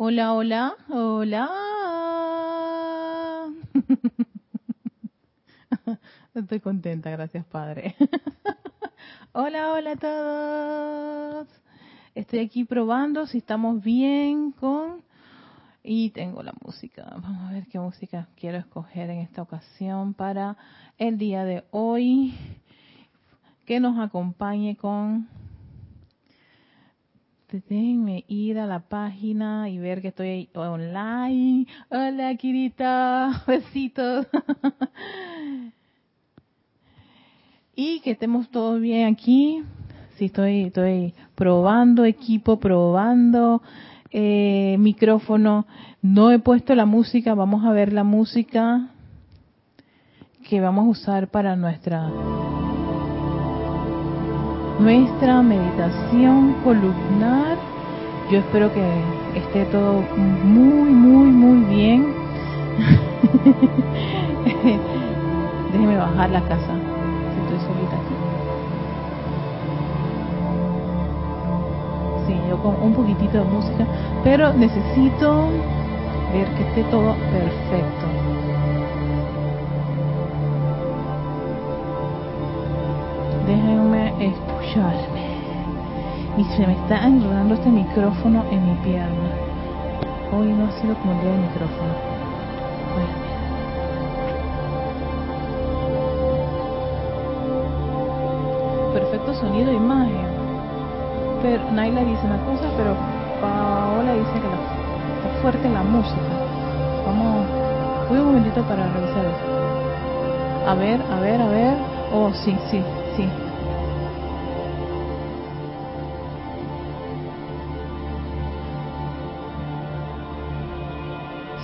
Hola, hola, hola. Estoy contenta, gracias Padre. hola, hola a todos. Estoy aquí probando si estamos bien con... Y tengo la música. Vamos a ver qué música quiero escoger en esta ocasión para el día de hoy. Que nos acompañe con déjenme ir a la página y ver que estoy online. Hola, Kirita. Besitos. y que estemos todos bien aquí. Sí, estoy, estoy probando equipo, probando eh, micrófono. No he puesto la música. Vamos a ver la música que vamos a usar para nuestra nuestra meditación columnar. Yo espero que esté todo muy, muy, muy bien. Déjeme bajar la casa, estoy solita aquí. Sí, yo con un poquitito de música, pero necesito ver que esté todo perfecto. Déjenme escucharme. Y se me está enredando este micrófono en mi pierna. Hoy no ha sido como el día del micrófono. Perfecto sonido e imagen. Pero Naila dice una cosa, pero Paola dice que está fuerte la música. Vamos, voy un momentito para revisar eso. A ver, a ver, a ver. Oh, sí, sí, sí.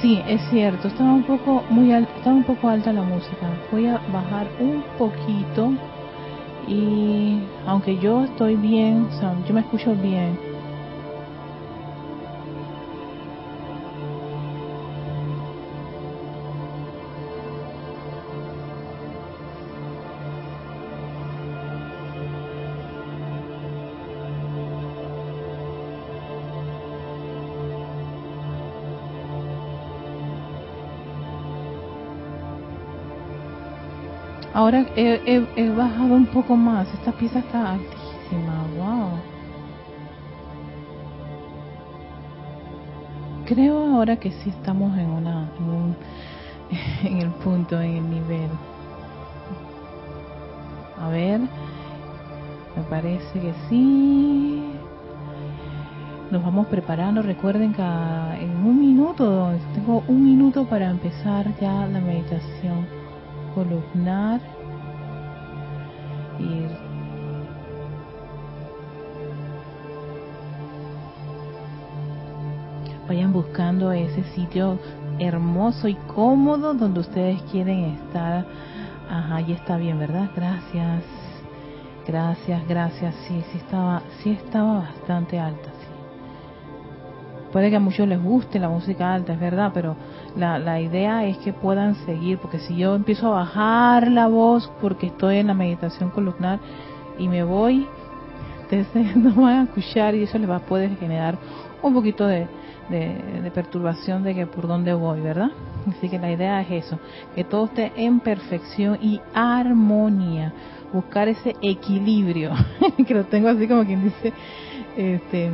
Sí, es cierto, estaba un poco muy estaba un poco alta la música. Voy a bajar un poquito y aunque yo estoy bien, o sea, yo me escucho bien, Ahora he, bajado un poco más. Esta pieza está altísima. Wow. Creo ahora que sí estamos en una en, en el punto, en el nivel. A ver. Me parece que sí. Nos vamos preparando. Recuerden que en un minuto, tengo un minuto para empezar ya la meditación columnar buscando ese sitio hermoso y cómodo donde ustedes quieren estar. Ajá, ya está bien, ¿verdad? Gracias. Gracias, gracias. Sí, sí estaba, sí estaba bastante alta, sí. Puede que a muchos les guste la música alta, es verdad, pero la, la idea es que puedan seguir, porque si yo empiezo a bajar la voz porque estoy en la meditación columnar y me voy, ustedes no van a escuchar y eso les va a poder generar un poquito de, de, perturbación de que por dónde voy, ¿verdad? Así que la idea es eso, que todo esté en perfección y armonía, buscar ese equilibrio, que lo tengo así como quien dice, este,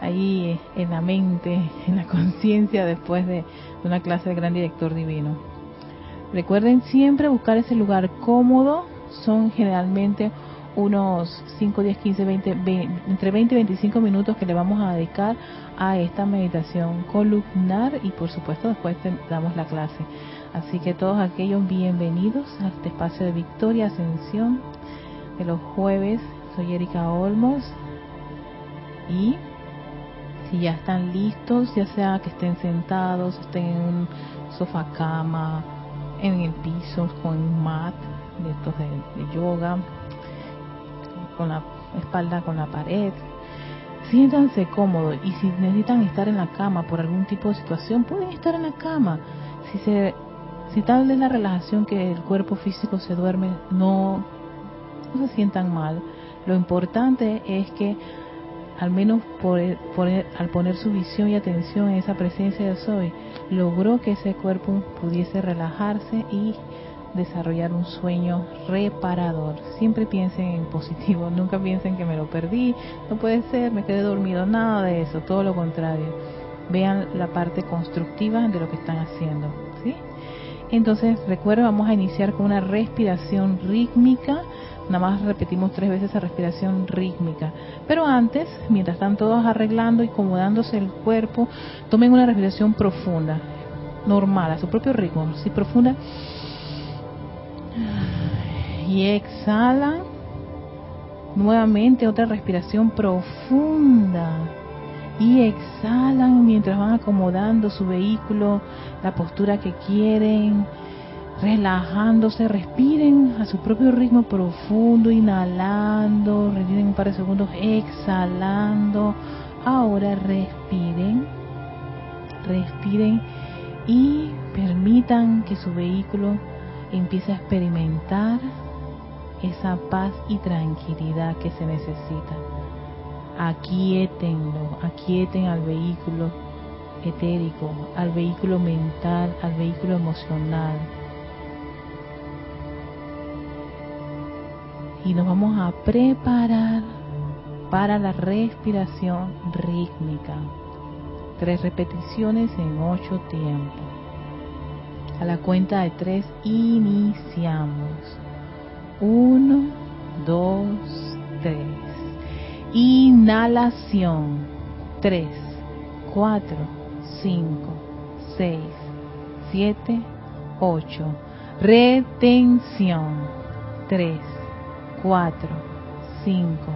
ahí en la mente, en la conciencia después de una clase de gran director divino. Recuerden siempre buscar ese lugar cómodo, son generalmente unos 5, 10, 15, 20, entre 20 y 25 minutos que le vamos a dedicar a esta meditación columnar y por supuesto después damos la clase. Así que todos aquellos bienvenidos a este espacio de Victoria Ascensión de los jueves. Soy Erika Olmos y si ya están listos, ya sea que estén sentados, estén en un sofá cama, en el piso con un mat de estos de, yoga, con la espalda con la pared, siéntanse cómodos y si necesitan estar en la cama por algún tipo de situación, pueden estar en la cama. Si se si tal es la relajación que el cuerpo físico se duerme, no, no se sientan mal. Lo importante es que al menos por, al poner su visión y atención en esa presencia de soy, logró que ese cuerpo pudiese relajarse y desarrollar un sueño reparador. Siempre piensen en positivo, nunca piensen que me lo perdí, no puede ser, me quedé dormido, nada de eso, todo lo contrario. Vean la parte constructiva de lo que están haciendo, ¿sí? Entonces, recuerda, vamos a iniciar con una respiración rítmica. Nada más repetimos tres veces esa respiración rítmica. Pero antes, mientras están todos arreglando y acomodándose el cuerpo, tomen una respiración profunda, normal, a su propio ritmo, sí, profunda y exhala. Nuevamente otra respiración profunda. Y exhalan mientras van acomodando su vehículo, la postura que quieren, relajándose, respiren a su propio ritmo profundo, inhalando, retienen un par de segundos, exhalando. Ahora respiren, respiren y permitan que su vehículo empiece a experimentar esa paz y tranquilidad que se necesita. Aquietenlo, aquieten al vehículo etérico, al vehículo mental, al vehículo emocional. Y nos vamos a preparar para la respiración rítmica. Tres repeticiones en ocho tiempos. A la cuenta de tres iniciamos. Uno, dos, tres. Inhalación. Tres, cuatro, cinco, seis, siete, ocho. Retención. Tres, cuatro, cinco,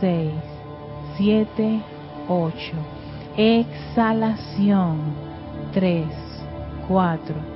seis, siete, ocho. Exhalación. Tres, cuatro,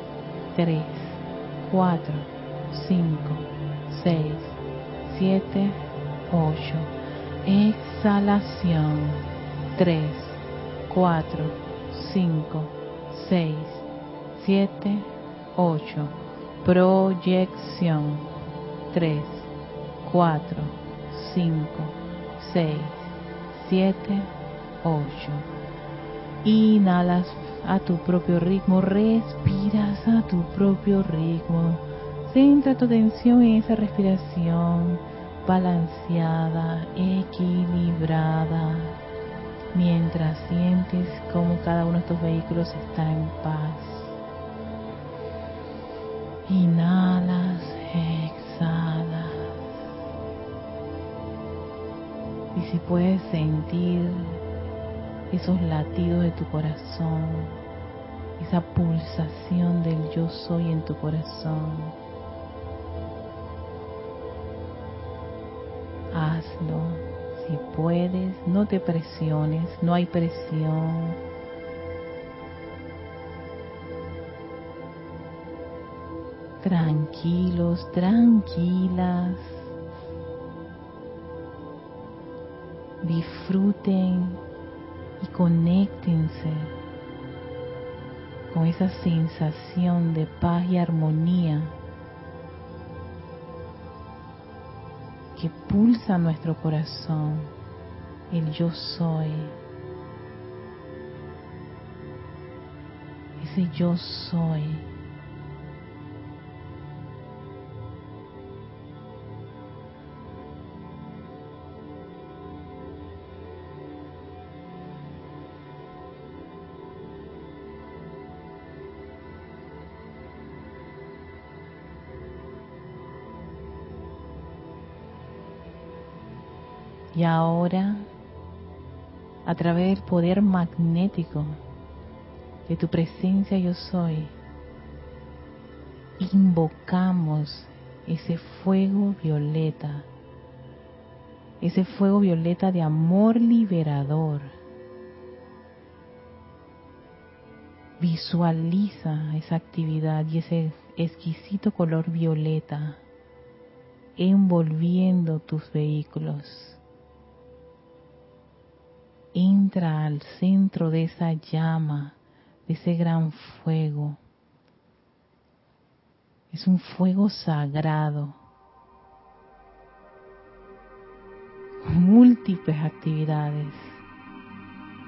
3, 4, 5, 6, 7, 8. Exhalación 3, 4, 5, 6, 7, 8. Proyección 3, 4, 5, 6, 7, 8. Inhalas a tu propio ritmo, respiras a tu propio ritmo Centra tu atención en esa respiración balanceada, equilibrada, mientras sientes cómo cada uno de estos vehículos está en paz. Inhalas, exhalas. Y si puedes sentir esos latidos de tu corazón, esa pulsación del yo soy en tu corazón, hazlo. Si puedes, no te presiones, no hay presión. Tranquilos, tranquilas. Disfruten y conéctense con esa sensación de paz y armonía que pulsa nuestro corazón, el yo soy. Ese yo soy. Y ahora, a través del poder magnético de tu presencia yo soy, invocamos ese fuego violeta, ese fuego violeta de amor liberador. Visualiza esa actividad y ese exquisito color violeta envolviendo tus vehículos. Entra al centro de esa llama, de ese gran fuego es un fuego sagrado. Múltiples actividades.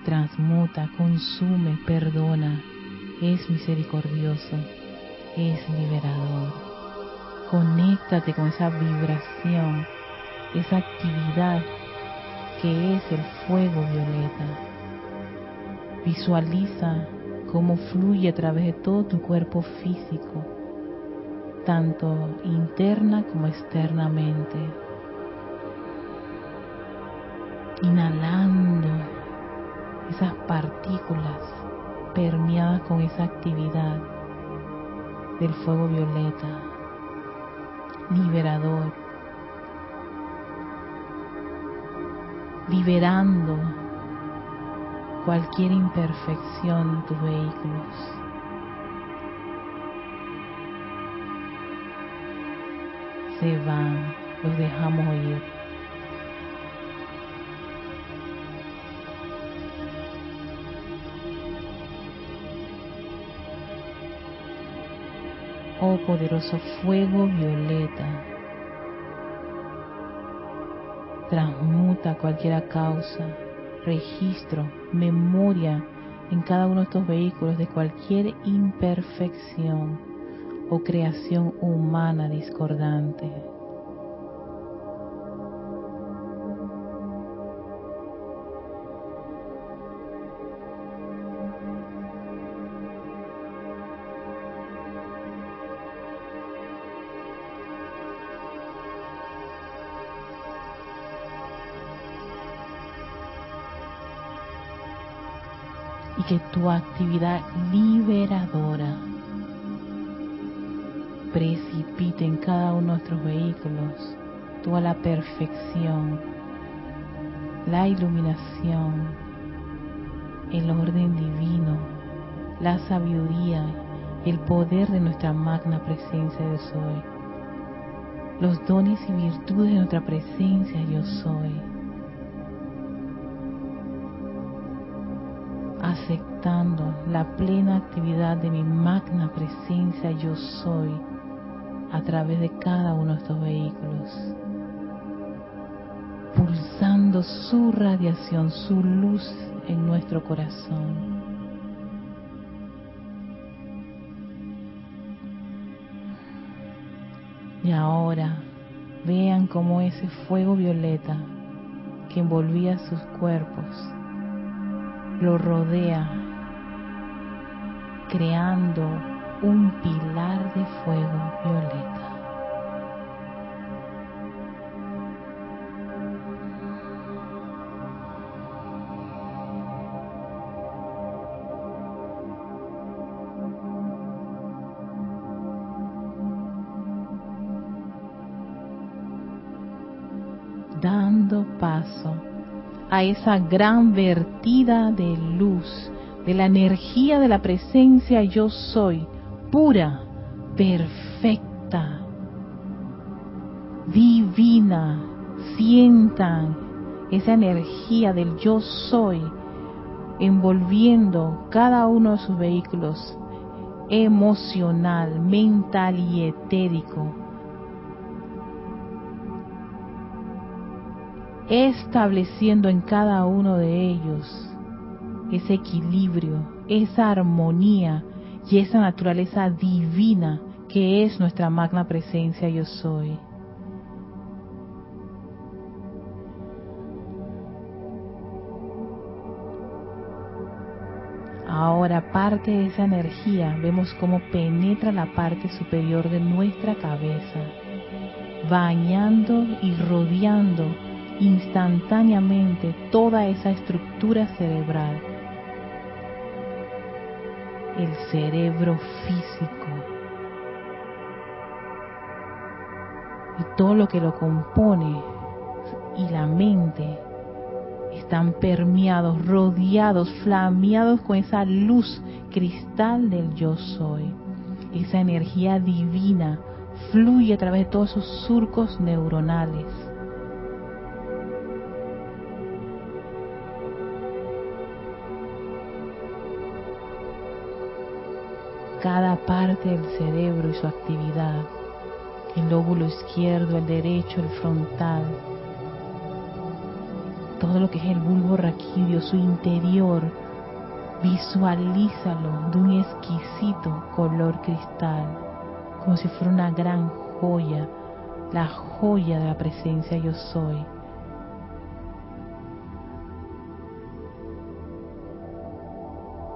Transmuta, consume, perdona. Es misericordioso. Es liberador. Conéctate con esa vibración, esa actividad que es el fuego violeta. Visualiza cómo fluye a través de todo tu cuerpo físico tanto interna como externamente. Inhalando esas partículas permeadas con esa actividad del fuego violeta, liberador, liberando cualquier imperfección en tus vehículos. se van, los dejamos oír. Oh poderoso fuego violeta, transmuta cualquier causa, registro, memoria en cada uno de estos vehículos de cualquier imperfección o creación humana discordante. Que tu actividad liberadora precipite en cada uno de nuestros vehículos toda la perfección, la iluminación, el orden divino, la sabiduría el poder de nuestra magna presencia yo soy. Los dones y virtudes de nuestra presencia yo soy. Aceptando la plena actividad de mi magna presencia yo soy a través de cada uno de estos vehículos, pulsando su radiación, su luz en nuestro corazón. Y ahora vean cómo ese fuego violeta que envolvía sus cuerpos lo rodea, creando un pilar de fuego violeta. dando paso a esa gran vertida de luz, de la energía de la presencia yo soy, pura, perfecta, divina. Sientan esa energía del yo soy envolviendo cada uno de sus vehículos emocional, mental y etérico. Estableciendo en cada uno de ellos ese equilibrio, esa armonía y esa naturaleza divina que es nuestra magna presencia yo soy. Ahora parte de esa energía vemos cómo penetra la parte superior de nuestra cabeza, bañando y rodeando instantáneamente toda esa estructura cerebral, el cerebro físico y todo lo que lo compone y la mente están permeados, rodeados, flameados con esa luz cristal del yo soy. Esa energía divina fluye a través de todos esos surcos neuronales. Cada parte del cerebro y su actividad, el lóbulo izquierdo, el derecho, el frontal, todo lo que es el bulbo raquídeo, su interior, visualízalo de un exquisito color cristal, como si fuera una gran joya, la joya de la presencia yo soy.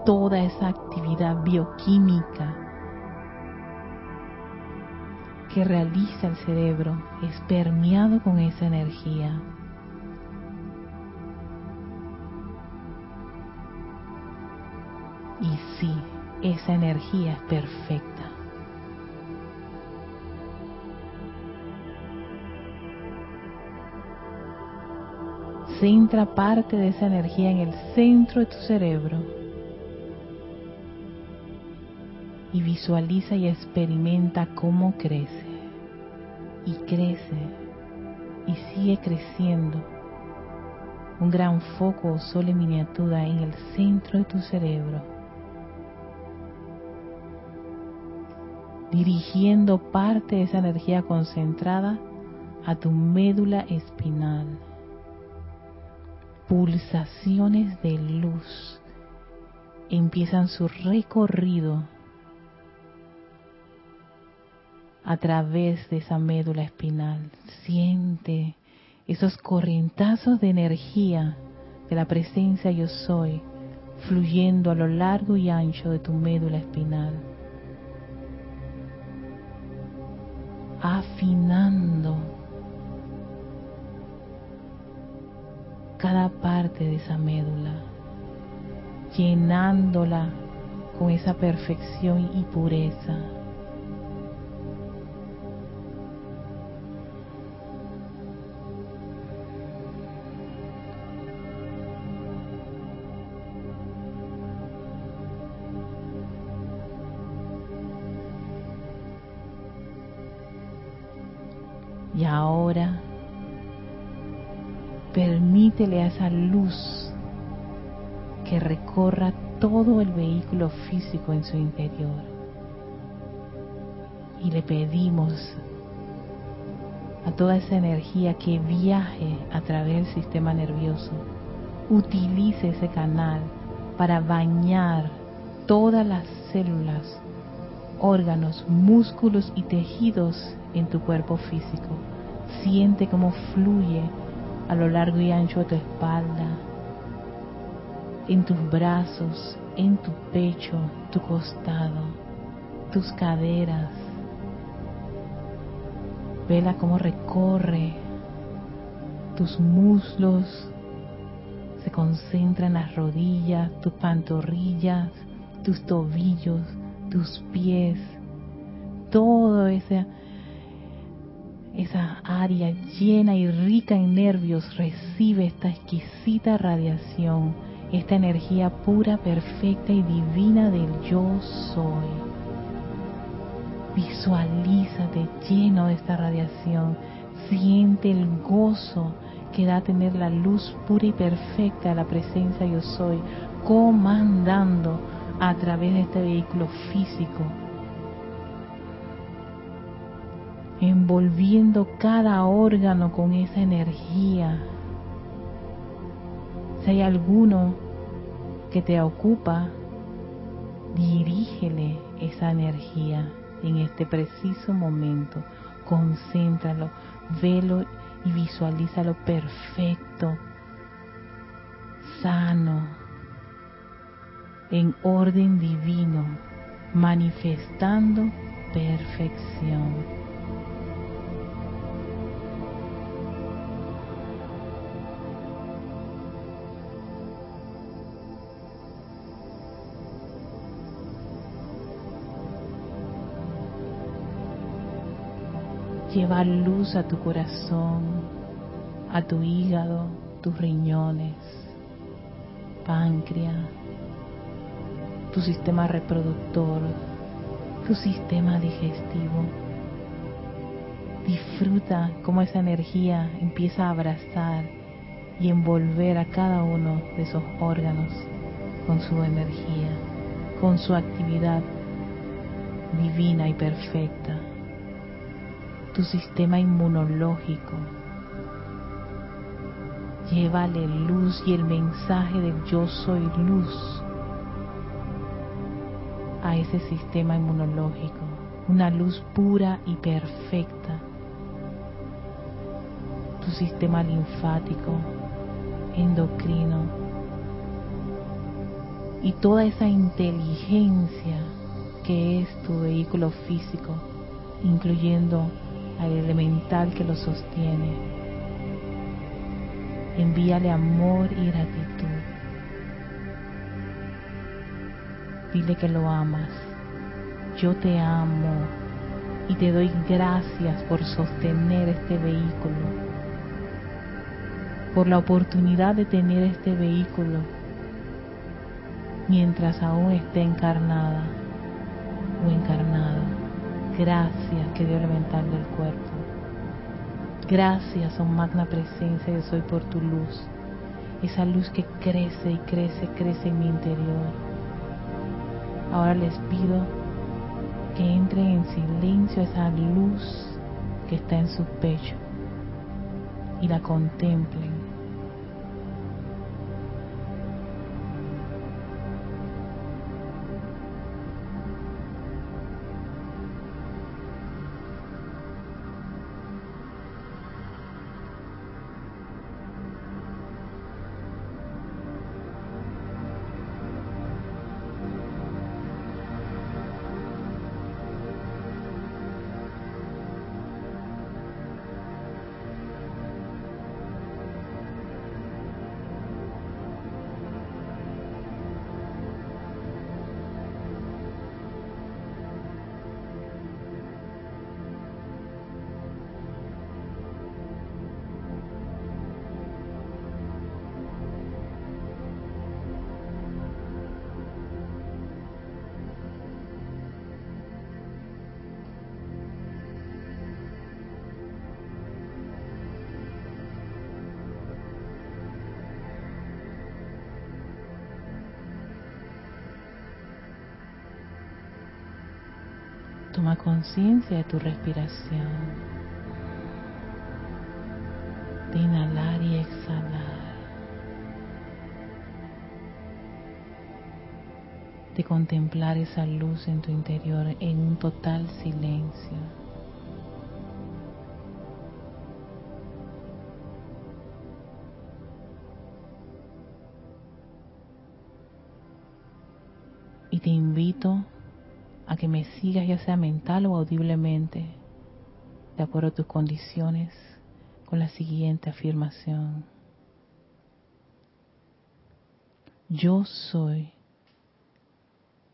Toda esa actividad bioquímica que realiza el cerebro es permeado con esa energía. Y sí, esa energía es perfecta. Centra parte de esa energía en el centro de tu cerebro y visualiza y experimenta cómo crece y crece y sigue creciendo. Un gran foco o sol en miniatura en el centro de tu cerebro dirigiendo parte de esa energía concentrada a tu médula espinal. Pulsaciones de luz empiezan su recorrido a través de esa médula espinal. Siente esos corrientazos de energía de la presencia yo soy fluyendo a lo largo y ancho de tu médula espinal. afinando cada parte de esa médula, llenándola con esa perfección y pureza. Y ahora permítele a esa luz que recorra todo el vehículo físico en su interior. Y le pedimos a toda esa energía que viaje a través del sistema nervioso, utilice ese canal para bañar todas las células, órganos, músculos y tejidos en tu cuerpo físico. Siente cómo fluye a lo largo y ancho de tu espalda, en tus brazos, en tu pecho, tu costado, tus caderas. Vela cómo recorre tus muslos, se concentra en las rodillas, tus pantorrillas, tus tobillos, tus pies, todo ese esa área llena y rica en nervios recibe esta exquisita radiación, esta energía pura, perfecta y divina del yo soy. Visualízate lleno de esta radiación, siente el gozo que da tener la luz pura y perfecta de la presencia yo soy, comandando a través de este vehículo físico envolviendo cada órgano con esa energía. Si hay alguno que te ocupa, dirígele esa energía en este preciso momento. Concéntralo, velo y visualízalo perfecto, sano, en orden divino, manifestando perfección. Lleva luz a tu corazón, a tu hígado, tus riñones, páncreas, tu sistema reproductor, tu sistema digestivo. Disfruta cómo esa energía empieza a abrazar y envolver a cada uno de esos órganos con su energía, con su actividad divina y perfecta. Tu sistema inmunológico. Llévale luz y el mensaje del yo soy luz a ese sistema inmunológico, una luz pura y perfecta. Tu sistema linfático, endocrino y toda esa inteligencia que es tu vehículo físico, incluyendo al elemental que lo sostiene. Envíale amor y gratitud. Dile que lo amas. Yo te amo y te doy gracias por sostener este vehículo, por la oportunidad de tener este vehículo mientras aún esté encarnada o encarnado. Gracias, que Dios elemental del cuerpo. Gracias, oh magna presencia, yo soy por tu luz. Esa luz que crece y crece, crece en mi interior Ahora les pido que entren en silencio esa luz que está en su pecho y la contemplen. Conciencia de tu respiración. De inhalar y exhalar. De contemplar esa luz en tu interior en un total silencio. Y te invito que me sigas ya sea mental o audiblemente, de acuerdo a tus condiciones, con la siguiente afirmación. Yo soy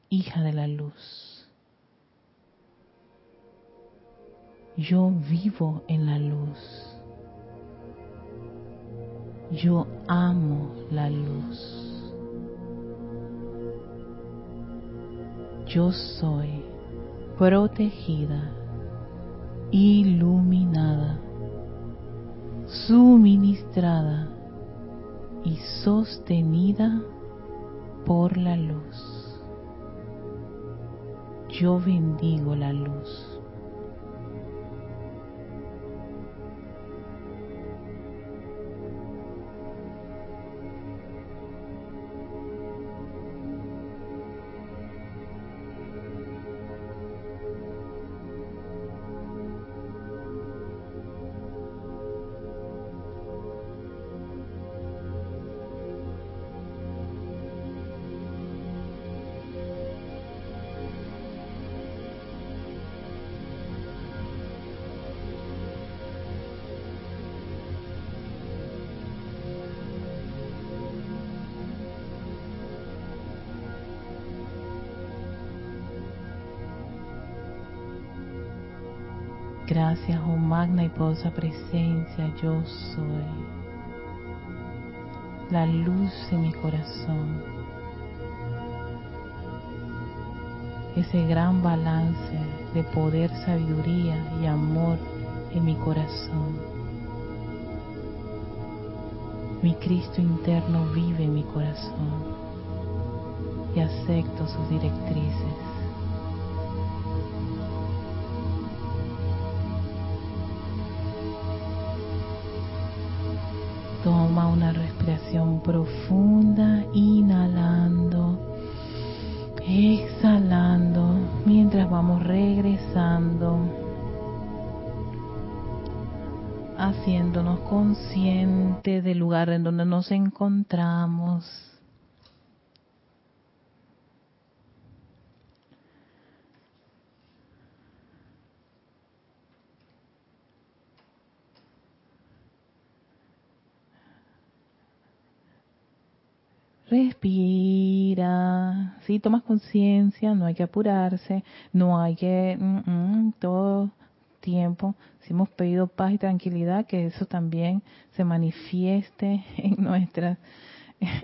hija de la luz. Yo vivo en la luz. Yo amo la luz. Yo soy protegida, iluminada, suministrada y sostenida por la luz. Yo bendigo la luz. Poderosa presencia, yo soy. La luz en mi corazón. Ese gran balance de poder, sabiduría y amor en mi corazón. Mi Cristo interno vive en mi corazón y acepto sus directrices. Haciéndonos conscientes del lugar en donde nos encontramos. Respira, si tomas conciencia, no hay que apurarse, no hay que mm, mm, todo tiempo, si hemos pedido paz y tranquilidad, que eso también se manifieste en nuestras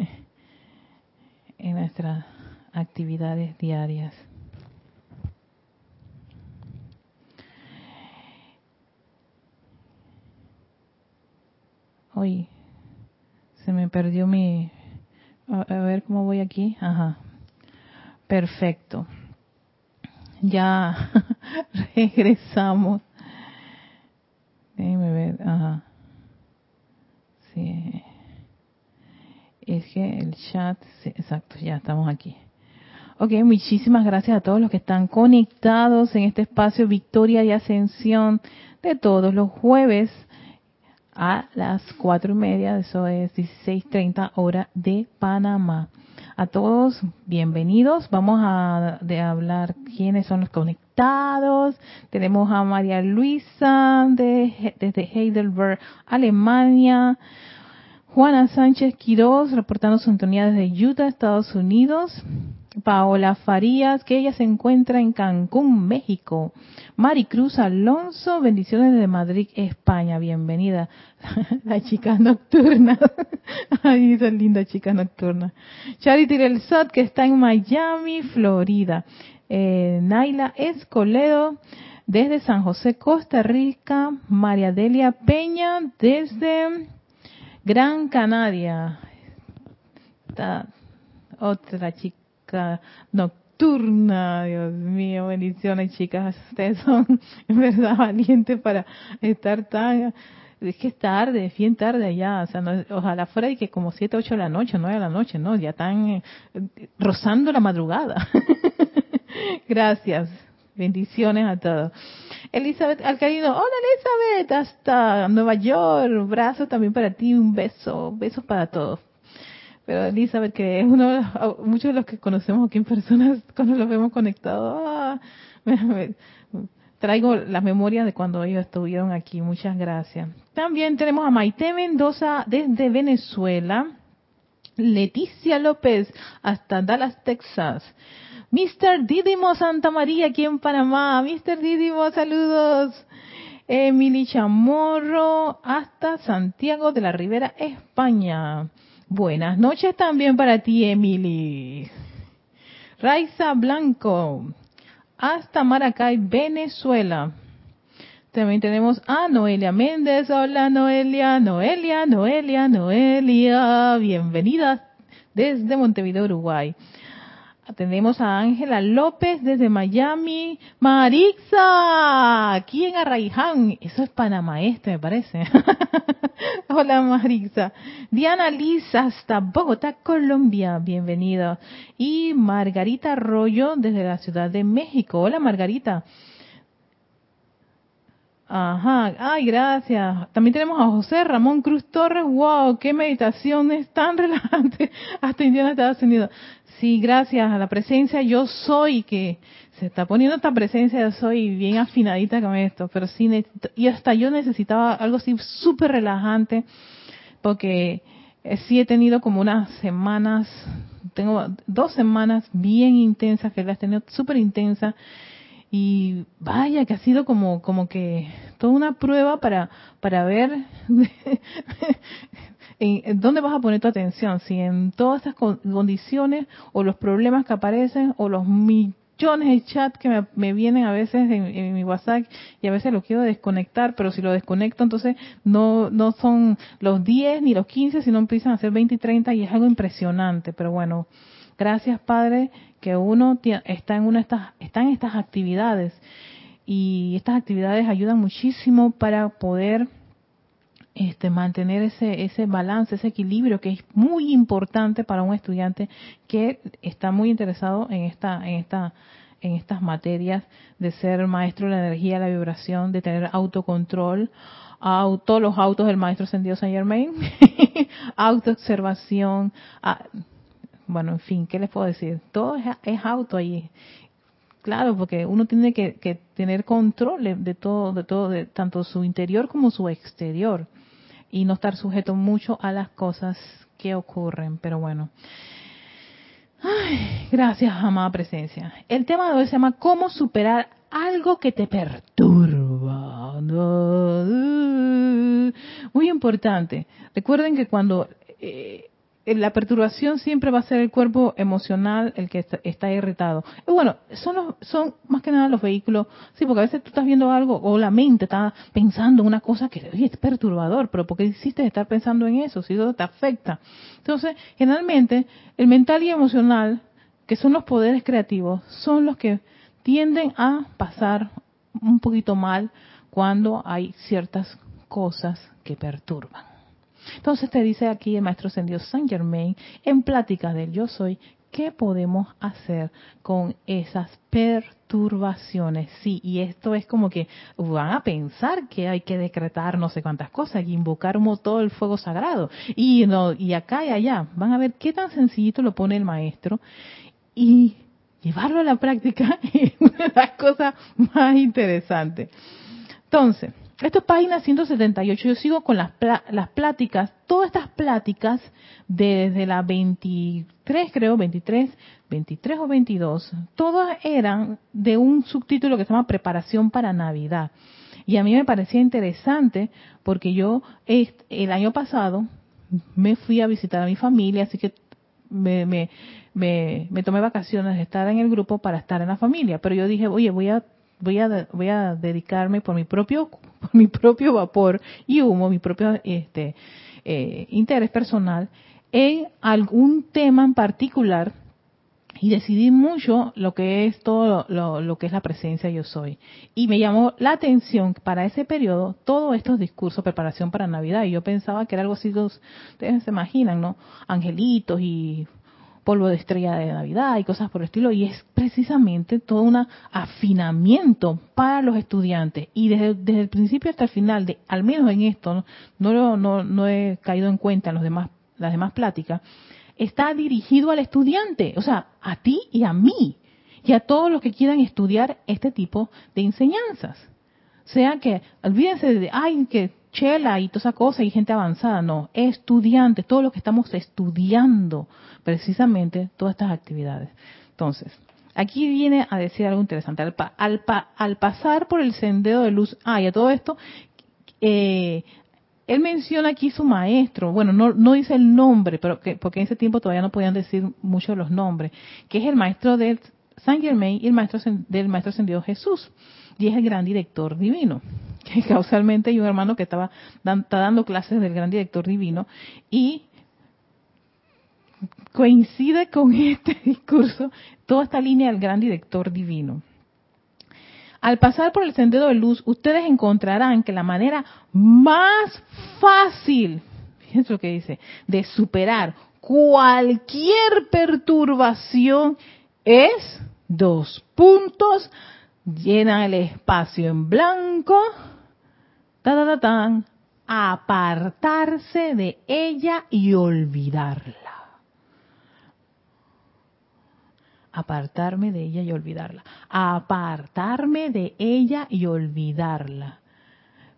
en nuestras actividades diarias. Hoy se me perdió mi a, ver cómo voy aquí. Ajá. Perfecto. Ya regresamos. Déjenme ver. Ajá. Sí. Es que el chat. exacto, ya estamos aquí. Ok, muchísimas gracias a todos los que están conectados en este espacio Victoria y Ascensión de todos los jueves a las cuatro y media, eso es 16.30 hora de Panamá. A todos, bienvenidos. Vamos a de hablar quiénes son los conectados. Tenemos a María Luisa de, desde Heidelberg, Alemania. Juana Sánchez Quiroz, reportando sintonía desde Utah, Estados Unidos. Paola Farías, que ella se encuentra en Cancún, México. Maricruz Alonso, bendiciones desde Madrid, España. Bienvenida. La chica nocturna. Ay, esa linda chica nocturna. Charity del Sot, que está en Miami, Florida. Eh, Naila Escoledo, desde San José, Costa Rica. María Delia Peña, desde Gran Canaria. otra chica nocturna, Dios mío, bendiciones chicas, ustedes son en verdad valientes para estar tan, es que es tarde, es bien tarde allá, o sea, ojalá fuera y que como 7, 8 de la noche, 9 de la noche, no, ya están eh, rozando la madrugada. Gracias, bendiciones a todos. Elizabeth Alcalino, hola Elizabeth, hasta Nueva York, brazo también para ti, un beso, besos para todos. Pero Elizabeth, que es uno, muchos de los que conocemos aquí en personas, cuando los vemos conectados, ah, traigo la memoria de cuando ellos estuvieron aquí. Muchas gracias. También tenemos a Maite Mendoza desde Venezuela. Leticia López hasta Dallas, Texas. Mr. Didimo Santa María aquí en Panamá. Mr. Didimo, saludos. Emily Chamorro hasta Santiago de la Ribera, España. Buenas noches también para ti, Emily. Raiza Blanco, hasta Maracay, Venezuela. También tenemos a Noelia Méndez. Hola Noelia, Noelia, Noelia, Noelia. Bienvenida desde Montevideo, Uruguay. Tenemos a Ángela López desde Miami. Marixa, aquí en Arraiján. Eso es Panamá Este, me parece. Hola Marixa. Diana Liz hasta Bogotá, Colombia. Bienvenido. Y Margarita Arroyo desde la Ciudad de México. Hola Margarita. Ajá, ay, gracias. También tenemos a José Ramón Cruz Torres. Wow, qué meditaciones tan relajante hasta Indiana, Estados Unidos. Sí, gracias a la presencia. Yo soy que se está poniendo esta presencia yo soy bien afinadita con esto, pero sí, y hasta yo necesitaba algo así súper relajante porque eh, sí he tenido como unas semanas, tengo dos semanas bien intensas que las he tenido súper intensas y vaya que ha sido como como que toda una prueba para para ver en, dónde vas a poner tu atención si en todas estas condiciones o los problemas que aparecen o los millones de chat que me, vienen a veces en, mi WhatsApp y a veces lo quiero desconectar, pero si lo desconecto entonces no no son los 10 ni los 15, sino empiezan a ser 20 y 30 y es algo impresionante, pero bueno, gracias Padre que uno está en una estas está en estas actividades y estas actividades ayudan muchísimo para poder este, mantener ese ese balance, ese equilibrio que es muy importante para un estudiante que está muy interesado en esta en esta en estas materias de ser maestro de la energía, la vibración, de tener autocontrol, todos los autos del maestro ascendido Saint Germain, autoobservación, bueno, en fin, ¿qué les puedo decir? Todo es, auto ahí. Claro, porque uno tiene que, tener control de todo, de todo, de tanto su interior como su exterior y no estar sujeto mucho a las cosas que ocurren. Pero bueno. Ay, gracias, amada presencia. El tema de hoy se llama ¿Cómo superar algo que te perturba? Muy importante. Recuerden que cuando eh, la perturbación siempre va a ser el cuerpo emocional el que está, irritado. Y bueno, son, son más que nada los vehículos, sí, porque a veces tú estás viendo algo o la mente está pensando una cosa que es perturbador, pero ¿por qué hiciste estar pensando en eso? Si eso te afecta. Entonces, generalmente, el mental y emocional, que son los poderes creativos, son los que tienden a pasar un poquito mal cuando hay ciertas cosas que perturban. Entonces te dice aquí el maestro ascendido Saint Germain en pláticas del yo soy, ¿qué podemos hacer con esas perturbaciones? Sí, y esto es como que van a pensar que hay que decretar no sé cuántas cosas y invocar todo el fuego sagrado. Y, no, y acá y allá, van a ver qué tan sencillito lo pone el maestro y llevarlo a la práctica es una de las cosas más interesantes. Entonces, esto es página 178. Yo sigo con las, las pláticas, todas estas pláticas desde la 23, creo, 23, 23 o 22, todas eran de un subtítulo que se llama Preparación para Navidad. Y a mí me parecía interesante porque yo el año pasado me fui a visitar a mi familia, así que me, me, me, me tomé vacaciones de estar en el grupo para estar en la familia. Pero yo dije, oye, voy a voy a voy a dedicarme por mi propio por mi propio vapor y humo, mi propio este eh, interés personal en algún tema en particular y decidí mucho lo que es todo lo, lo, que es la presencia yo soy. Y me llamó la atención para ese periodo todos estos discursos, preparación para Navidad. Y yo pensaba que era algo así, ustedes se imaginan, ¿no? Angelitos y polvo de estrella de Navidad y cosas por el estilo, y es precisamente todo un afinamiento para los estudiantes. Y desde, desde, el principio hasta el final, de, al menos en esto, no, no, no, he caído en cuenta en los demás, las demás pláticas, está dirigido al estudiante, o sea, a ti y a mí, y a todos los que quieran estudiar este tipo de enseñanzas. O sea que, olvídense de, ay, que chela y toda esa cosa y gente avanzada, no, estudiantes, todos los que estamos estudiando precisamente todas estas actividades. Entonces, aquí viene a decir algo interesante. Al, al, pasar por el sendero de luz, ah, y a todo esto, eh, él menciona aquí su maestro, bueno, no, no dice el nombre, pero que, porque en ese tiempo todavía no podían decir mucho los nombres, que es el maestro de Saint Germain y el maestro del maestro ascendido Jesús, y es el gran director divino. Causalmente hay un hermano que estaba está dando clases del gran director divino y coincide con este discurso toda esta línea del gran director divino. Al pasar por el sendero de luz, ustedes encontrarán que la manera más fácil, fíjense lo que dice, de superar cualquier perturbación es dos puntos, llena el espacio en blanco, ta, ta, ta, apartarse de ella y olvidarla. apartarme de ella y olvidarla. Apartarme de ella y olvidarla.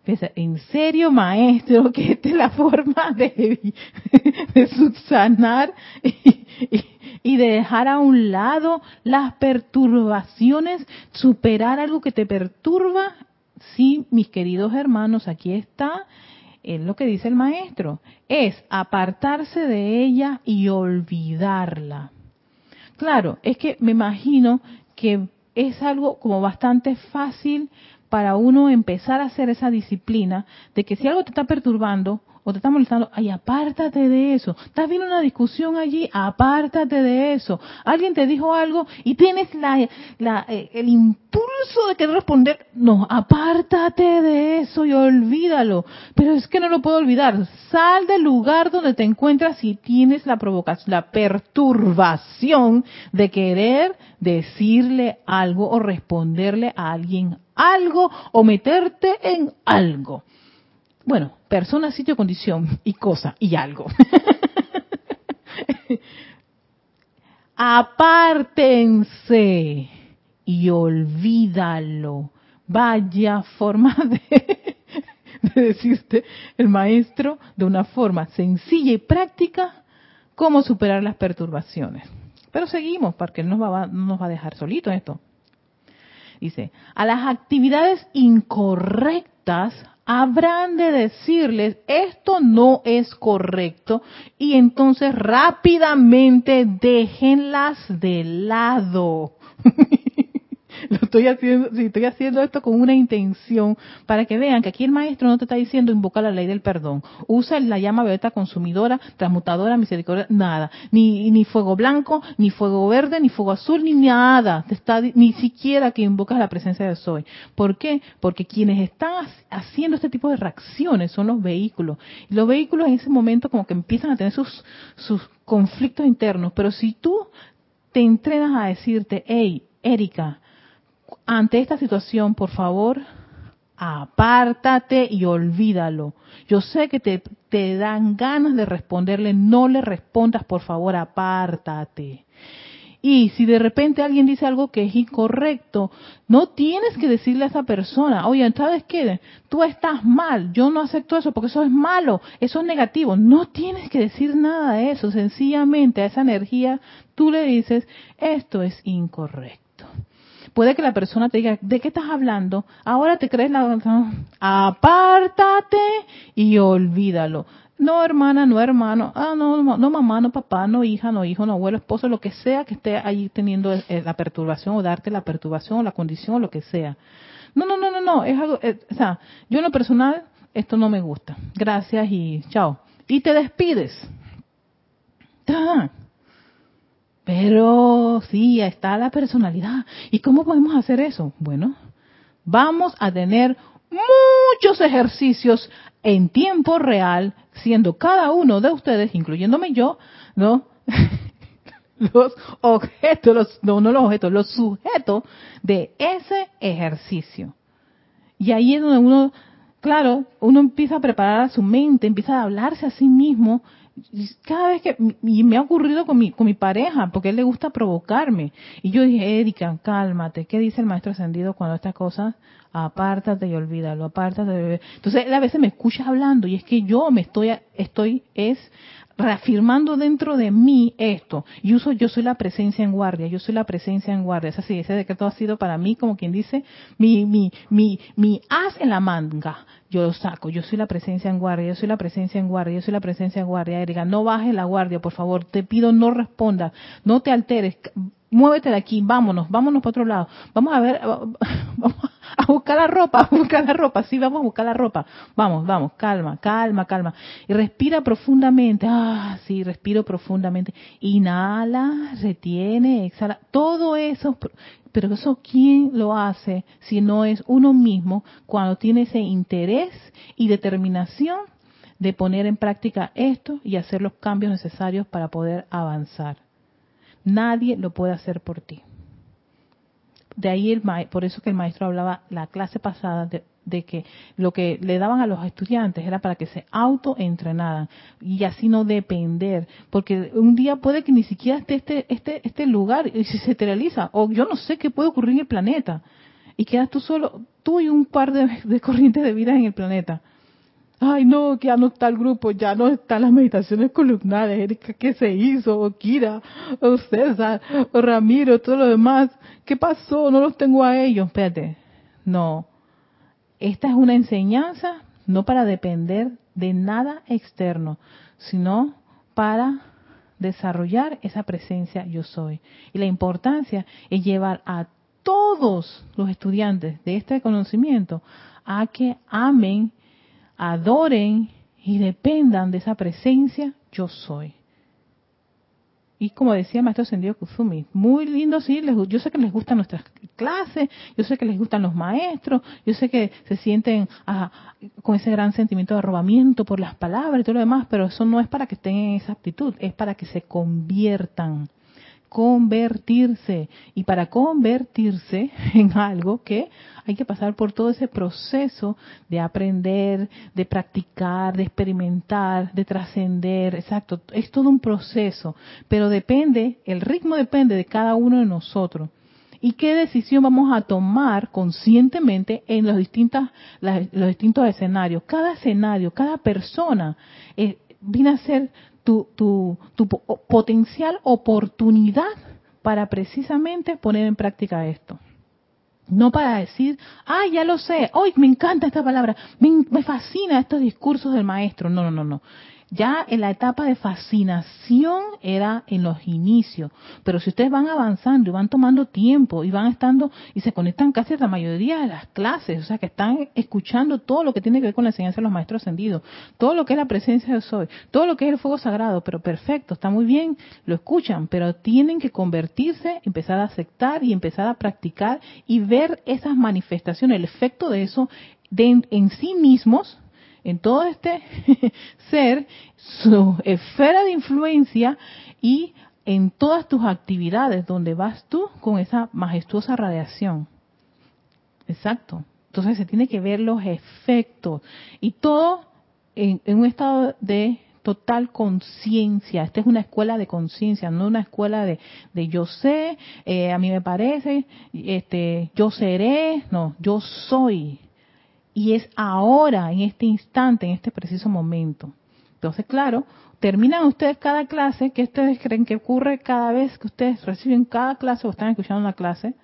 En serio, maestro, que esta es la forma de, subsanar y de dejar a un lado las perturbaciones, superar algo que te perturba. Sí, mis queridos hermanos, aquí está es lo que dice el maestro, es apartarse de ella y olvidarla. Claro, es que me imagino que es algo como bastante fácil para uno empezar a hacer esa disciplina de que si algo te está perturbando, o te está molestando, ay, apártate de eso. Estás viendo una discusión allí, apártate de eso. Alguien te dijo algo y tienes la, la, eh, el impulso de querer responder, no, apártate de eso y olvídalo. Pero es que no lo puedo olvidar. Sal del lugar donde te encuentras y tienes la provocación, la perturbación de querer decirle algo o responderle a alguien algo o meterte en algo. Bueno, persona, sitio, condición y cosa y algo. Apártense y olvídalo. Vaya forma de, decirte el maestro de una forma sencilla y práctica cómo superar las perturbaciones. Pero seguimos, porque no nos no nos va a dejar solito esto. Dice, a las actividades incorrectas habrán de decirles, esto no es correcto, y entonces rápidamente déjenlas de lado. Lo estoy haciendo, sí, estoy haciendo esto con una intención para que vean que aquí el maestro no te está diciendo invoca la ley del perdón. Usa la llama violeta consumidora, transmutadora, misericordia, nada. Ni, ni fuego blanco, ni fuego verde, ni fuego azul, ni nada. Te está, ni siquiera que invocas la presencia de Soy. ¿Por qué? Porque quienes están haciendo este tipo de reacciones son los vehículos. Los vehículos en ese momento como que empiezan a tener sus, sus conflictos internos. Pero si tú te entrenas a decirte, hey, Erika, ante esta situación, por favor, apártate y olvídalo. Yo sé que te, te, dan ganas de responderle, no le respondas, por favor, apártate. Y si de repente alguien dice algo que es incorrecto, no tienes que decirle a esa persona, oye, ¿sabes qué? Tú estás mal, yo no acepto eso porque eso es malo, eso es negativo. No tienes que decir nada de eso, sencillamente a esa energía tú le dices, esto es incorrecto. Puede que la persona te diga, ¿de qué estás hablando? Ahora te crees la... Apártate y olvídalo. No, hermana, no, hermano. Ah, no, no, mamá, no, papá, no, hija, no, hijo, no, abuelo, esposo, lo que sea que esté ahí teniendo eh, la perturbación o darte la perturbación o la condición o lo que sea. No, no, no, no, no. Es algo, eh, o sea, yo en lo personal, esto no me gusta. Gracias y chao. Y te despides. Pero sí, está la personalidad. ¿Y cómo podemos hacer eso? Bueno, vamos a tener muchos ejercicios en tiempo real, siendo cada uno de ustedes, incluyéndome yo, ¿no? los objetos, los, no, no los objetos, los sujetos de ese ejercicio. Y ahí es donde uno, claro, uno empieza a preparar a su mente, empieza a hablarse a sí mismo cada vez que y me ha ocurrido con mi con mi pareja porque él le gusta provocarme. Y yo dije Erika cálmate qué dice el maestro ascendido cuando estas cosas apártate y olvídalo apártate entonces a veces me escucha hablando y es que yo me estoy estoy es reafirmando dentro de mí esto. Y uso yo soy la presencia en guardia yo soy la presencia en guardia. Es así ese decreto ha sido para mí como quien dice mi mi mi mi as en la manga. Yo lo saco, yo soy la presencia en guardia, yo soy la presencia en guardia, yo soy la presencia en guardia, Erika, no bajes la guardia, por favor, te pido no respondas, no te alteres, muévete de aquí, vámonos, vámonos para otro lado, vamos a ver, vamos a buscar la ropa, a buscar la ropa, sí, vamos a buscar la ropa, vamos, vamos, calma, calma, calma, y respira profundamente, ah, sí, respiro profundamente, inhala, retiene, exhala, todo eso pero eso, ¿quién lo hace si no es uno mismo cuando tiene ese interés y determinación de poner en práctica esto y hacer los cambios necesarios para poder avanzar? Nadie lo puede hacer por ti. De ahí, el por eso que el maestro hablaba la clase pasada de, de que lo que le daban a los estudiantes era para que se autoentrenaran y así no depender, porque un día puede que ni siquiera esté este, este, este lugar y si se realiza, o yo no sé qué puede ocurrir en el planeta, y quedas tú solo, tú y un par de, corrientes de vida en el planeta. Ay no, que ya no está el grupo, ya no están las meditaciones columnares, Erika, ¿qué se hizo? O Kira, o César, o Ramiro, todo lo demás, ¿qué pasó? No los tengo a ellos, espérate, no, esta es una enseñanza no para depender de nada externo, sino para desarrollar esa presencia yo soy. Y la importancia es llevar a todos los estudiantes de este conocimiento a que amen, adoren y dependan de esa presencia yo soy. Y como decía maestro Sendio Kuzumi, muy lindo, sí, yo sé que les gustan nuestras clases, yo sé que les gustan los maestros, yo sé que se sienten ah, con ese gran sentimiento de arrobamiento por las palabras y todo lo demás, pero eso no es para que tengan esa actitud, es para que se conviertan convertirse. Y para convertirse en algo que hay que pasar por todo ese proceso de aprender, de practicar, de experimentar, de trascender. Exacto, es todo un proceso. Pero depende, el ritmo depende de cada uno de nosotros. ¿Y qué decisión vamos a tomar conscientemente en los, distintas, los distintos escenarios? Cada escenario, cada persona eh, viene a ser tu, tu, tu potencial oportunidad para precisamente poner en práctica esto. No para decir, ay, ya lo sé, hoy me encanta esta palabra, me, me fascina estos discursos del maestro. No, no, no, no. Ya en la etapa de fascinación era en los inicios, pero si ustedes van avanzando y van tomando tiempo y van estando y se conectan casi a la mayoría de las clases, o sea que están escuchando todo lo que tiene que ver con la enseñanza de los maestros ascendidos, todo lo que es la presencia de Soy, todo lo que es el fuego sagrado, pero perfecto, está muy bien, lo escuchan, pero tienen que convertirse, empezar a aceptar y empezar a practicar y ver esas manifestaciones, el efecto de eso en sí mismos en todo este ser su esfera de influencia y en todas tus actividades donde vas tú con esa majestuosa radiación. Exacto. Entonces se tiene que ver los efectos y todo en, un estado de total conciencia. Esta es una escuela de conciencia, no una escuela de, de yo sé, eh, a mí me parece, este, yo seré, no, yo soy y es ahora, en este instante, en este preciso momento. Entonces, claro, terminan ustedes cada clase, que ustedes creen que ocurre cada vez que ustedes reciben cada clase o están escuchando una clase,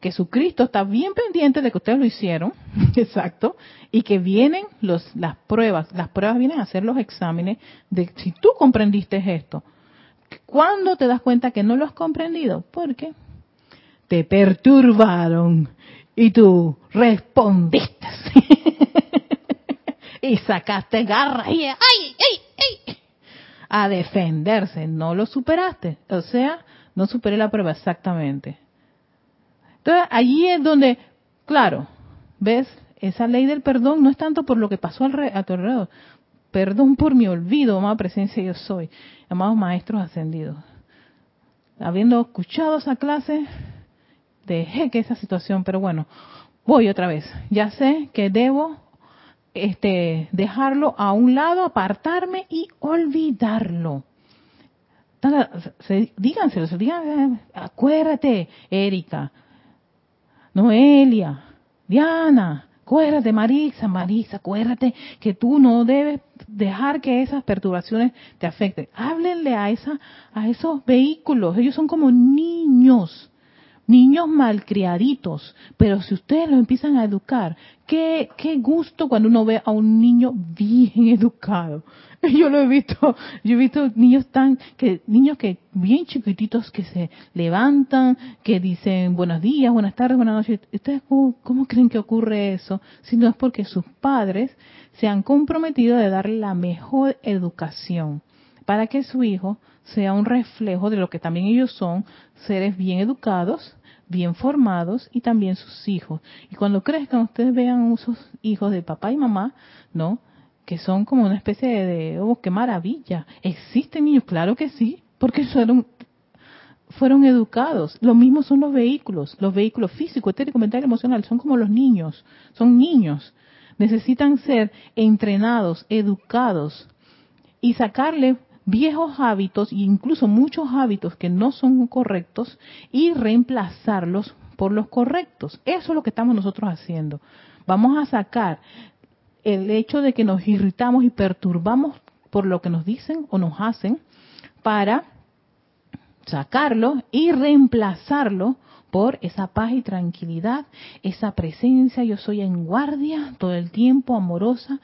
que su Cristo está bien pendiente de que ustedes lo hicieron, exacto, y que vienen los, las pruebas, las pruebas vienen a hacer los exámenes de si tú comprendiste esto. ¿Cuándo te das cuenta que no lo has comprendido? Porque te perturbaron y tú respondiste. y sacaste garras y ¡ay, ay, ay! A defenderse. No lo superaste. O sea, no superé la prueba exactamente. Entonces, allí es donde, claro, ¿ves? Esa ley del perdón no es tanto por lo que pasó a tu alrededor. Perdón por mi olvido, amada presencia yo soy. Amados maestros ascendidos. Habiendo escuchado esa clase, dejé que esa situación, pero bueno, voy otra vez. Ya sé que debo este, dejarlo a un lado, apartarme y olvidarlo. Díganselo, díganse, acuérdate, Erika, Noelia, Diana, acuérdate, Marisa, Marisa, acuérdate que tú no debes dejar que esas perturbaciones te afecten. Háblenle a esa, a esos vehículos, ellos son como niños niños malcriaditos, pero si ustedes los empiezan a educar, qué, qué gusto cuando uno ve a un niño bien educado. Yo lo he visto, yo he visto niños tan, que, niños que bien chiquititos que se levantan, que dicen buenos días, buenas tardes, buenas noches. ¿Ustedes cómo, cómo creen que ocurre eso? Si no es porque sus padres se han comprometido de darle la mejor educación para que su hijo sea un reflejo de lo que también ellos son, seres bien educados, bien formados y también sus hijos. Y cuando crezcan, ustedes vean esos hijos de papá y mamá, ¿no? Que son como una especie de, oh, qué maravilla. ¿Existen niños? Claro que sí, porque fueron, fueron educados. Lo mismo son los vehículos, los vehículos físicos, etérico, mental y emocional, son como los niños, son niños. Necesitan ser entrenados, educados y sacarle viejos hábitos e incluso muchos hábitos que no son correctos y reemplazarlos por los correctos. Eso es lo que estamos nosotros haciendo. Vamos a sacar el hecho de que nos irritamos y perturbamos por lo que nos dicen o nos hacen para sacarlo y reemplazarlo por esa paz y tranquilidad, esa presencia, yo soy en guardia todo el tiempo, amorosa.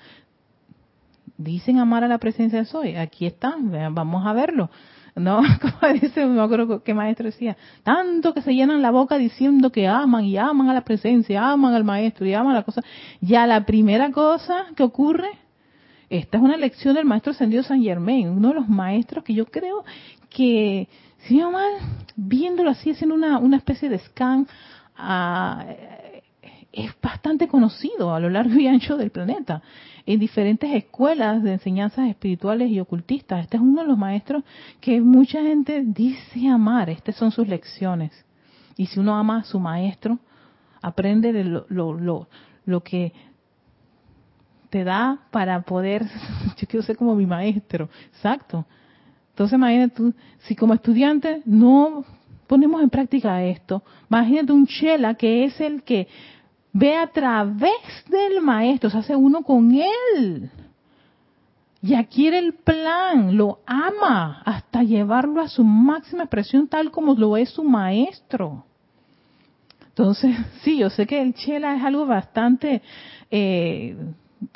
Dicen amar a la presencia de soy, aquí está, vamos a verlo. No, como dice, no acuerdo qué maestro decía, tanto que se llenan la boca diciendo que aman y aman a la presencia, aman al maestro y aman a la cosa. Ya la primera cosa que ocurre, esta es una lección del maestro ascendido San Germain, uno de los maestros que yo creo que si no mal, viéndolo así, haciendo una, una especie de scan, ah, es bastante conocido a lo largo y ancho del planeta, en diferentes escuelas de enseñanzas espirituales y ocultistas. Este es uno de los maestros que mucha gente dice amar, estas son sus lecciones. Y si uno ama a su maestro, aprende de lo, lo, lo, lo que te da para poder, yo quiero ser como mi maestro, exacto, entonces imagínate tú, si como estudiante no ponemos en práctica esto, imagínate un chela que es el que ve a través del maestro, se hace uno con él. Y adquiere el plan, lo ama hasta llevarlo a su máxima expresión tal como lo es su maestro. Entonces, sí, yo sé que el chela es algo bastante eh,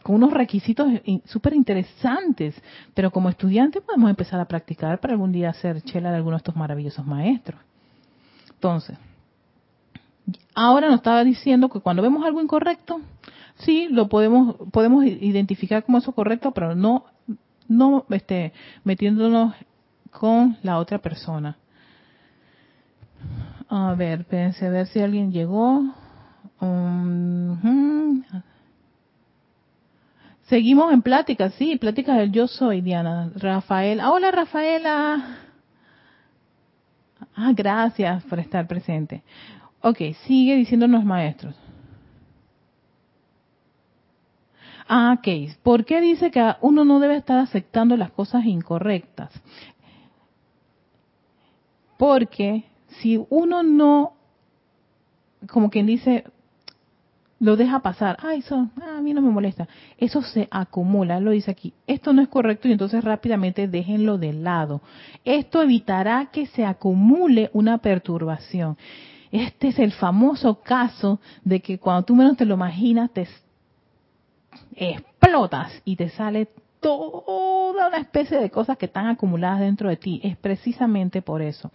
con unos requisitos súper interesantes, pero como estudiante podemos empezar a practicar para algún día ser chela de alguno de estos maravillosos maestros. Entonces, ahora nos estaba diciendo que cuando vemos algo incorrecto, sí, lo podemos podemos identificar como eso correcto, pero no no este metiéndonos con la otra persona. A ver, pensé a ver si alguien llegó. Seguimos en pláticas, sí, pláticas del yo soy, Diana. Rafael, hola Rafaela. Ah, gracias por estar presente. Ok, sigue diciéndonos maestros. Ah, ok. ¿Por qué dice que uno no debe estar aceptando las cosas incorrectas? Porque si uno no, como quien dice, lo deja pasar. Ah, eso a mí no me molesta. Eso se acumula, lo dice aquí. Esto no es correcto y entonces rápidamente déjenlo de lado. Esto evitará que se acumule una perturbación. Este es el famoso caso de que cuando tú menos te lo imaginas, te explotas y te sale toda una especie de cosas que están acumuladas dentro de ti. Es precisamente por eso.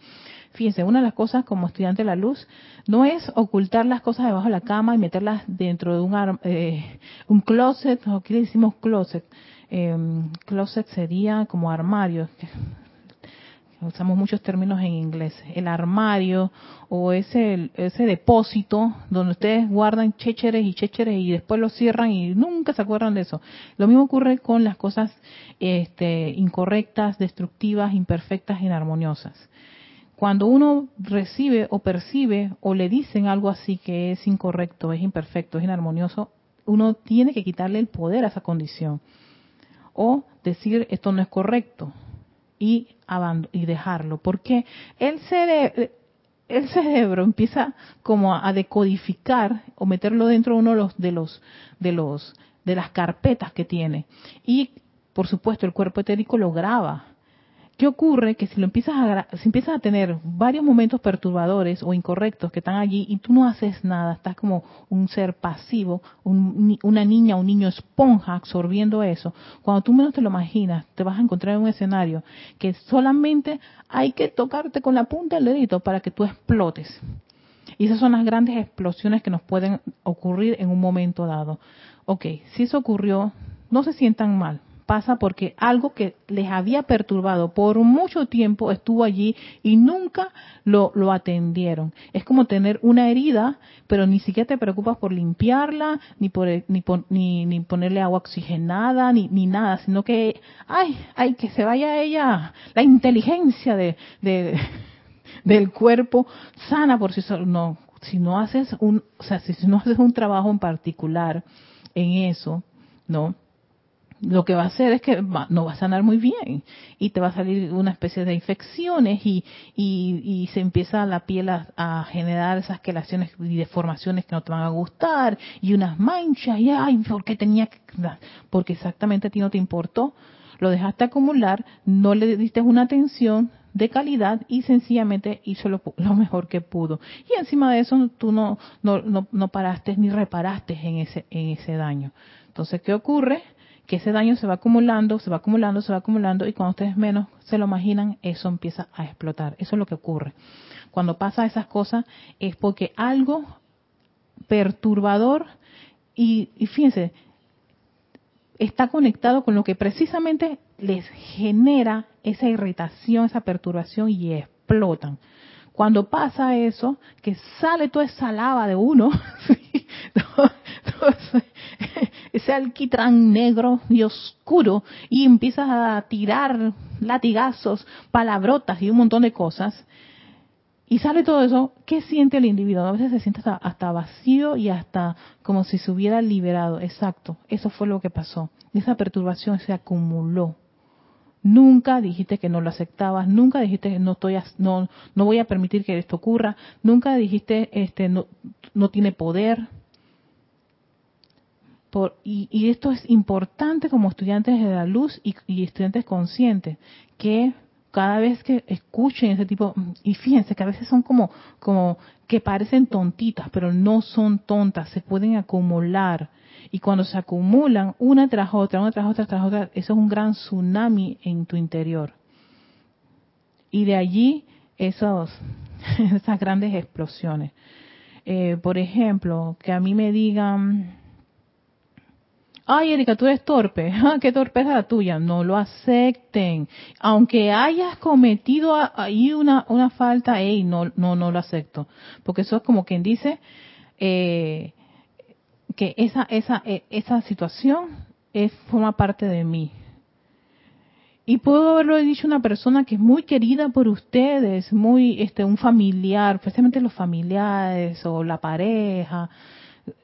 Fíjense, una de las cosas como estudiante de la luz no es ocultar las cosas debajo de la cama y meterlas dentro de un, eh, un closet, o qué le decimos closet. Eh, closet sería como armario, usamos muchos términos en inglés, el armario o ese, ese depósito donde ustedes guardan chécheres y chécheres y después lo cierran y nunca se acuerdan de eso. Lo mismo ocurre con las cosas este, incorrectas, destructivas, imperfectas, inarmoniosas cuando uno recibe o percibe o le dicen algo así que es incorrecto, es imperfecto, es inarmonioso, uno tiene que quitarle el poder a esa condición. O decir esto no es correcto y, y dejarlo. Porque el cerebro, el cerebro empieza como a, decodificar o meterlo dentro de uno de los, de los, de los, de las carpetas que tiene. Y por supuesto el cuerpo etérico lo graba ¿Qué ocurre? Que si lo empiezas a, si empiezas a tener varios momentos perturbadores o incorrectos que están allí y tú no haces nada, estás como un ser pasivo, una niña un niño esponja absorbiendo eso, cuando tú menos te lo imaginas, te vas a encontrar en un escenario que solamente hay que tocarte con la punta del dedito para que tú explotes. Y esas son las grandes explosiones que nos pueden ocurrir en un momento dado. Ok, si eso ocurrió, no se sientan mal pasa porque algo que les había perturbado por mucho tiempo estuvo allí y nunca lo, atendieron. Es como tener una herida, pero ni siquiera te preocupas por limpiarla, ni por, ni, ni, ni ponerle agua oxigenada, ni, ni nada, sino que, ay, ay, que se vaya ella, la inteligencia de, de del cuerpo sana por si solo, no, si no haces un, o sea, si no haces un trabajo en particular en eso, ¿no? Lo que va a hacer es que no va a sanar muy bien y te va a salir una especie de infecciones y, y, se empieza la piel a, generar esas quelaciones y deformaciones que no te van a gustar y unas manchas y ay, ¿por qué tenía que...? Porque exactamente a ti no te importó, lo dejaste acumular, no le diste una atención de calidad y sencillamente hizo lo, mejor que pudo. Y encima de eso tú no, no, no, no paraste ni reparaste en ese, en ese daño. Entonces, ¿qué ocurre? Que ese daño se va acumulando, se va acumulando, se va acumulando y cuando ustedes menos se lo imaginan, eso empieza a explotar. Eso es lo que ocurre. Cuando pasa esas cosas es porque algo perturbador y, fíjense, está conectado con lo que precisamente les genera esa irritación, esa perturbación y explotan. Cuando pasa eso, que sale toda esa lava de uno, ese alquitrán negro y oscuro y empiezas a tirar latigazos, palabrotas y un montón de cosas, y sale todo eso, ¿qué siente el individuo? A veces se siente hasta, vacío y hasta como si se hubiera liberado. Exacto, eso fue lo que pasó. Esa perturbación se acumuló. Nunca dijiste que no lo aceptabas, nunca dijiste que no estoy no no voy a permitir que esto ocurra, nunca dijiste este no no tiene poder, y, esto es importante como estudiantes de la luz y, estudiantes conscientes, que cada vez que escuchen ese tipo, y fíjense que a veces son como, como que parecen tontitas, pero no son tontas, se pueden acumular. Y cuando se acumulan una tras otra, una tras otra, tras otra, eso es un gran tsunami en tu interior. Y de allí esos, esas grandes explosiones. Eh, por ejemplo, que a mí me digan, ay Erika, tú eres torpe, ah, qué torpeza la tuya, no lo acepten. Aunque hayas cometido ahí una, una falta, hey, no, no, no lo acepto. Porque eso es como quien dice eh, que esa, esa, e, esa situación es, forma parte de mí. Y puedo haberlo dicho una persona que es muy querida por ustedes, muy, este, un familiar, especialmente los familiares o la pareja.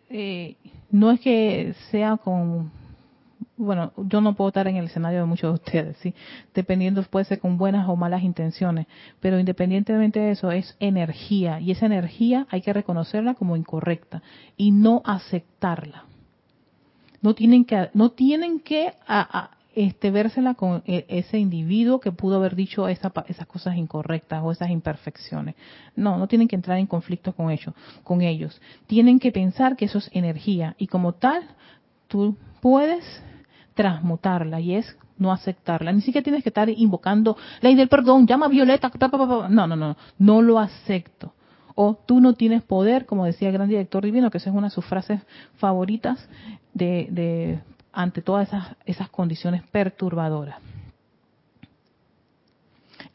Eh, no es que sea con bueno, yo no puedo estar en el escenario de muchos de ustedes, sí, dependiendo puede ser con buenas o malas intenciones, pero independientemente de eso es energía y esa energía hay que reconocerla como incorrecta y no aceptarla. No tienen que no tienen que este, vérsela con e, ese individuo que pudo haber dicho esa, esas cosas incorrectas o esas imperfecciones. No, no tienen que entrar en conflicto con ellos, con ellos. Tienen que pensar que eso es energía y como tal, tú puedes transmutarla y es no aceptarla. Ni siquiera tienes que estar invocando ley del perdón, llama Violeta, no, no, no, no lo acepto. O tú no tienes poder, como decía el gran director divino, que esa es una de sus frases favoritas de, de ante todas esas, esas condiciones perturbadoras.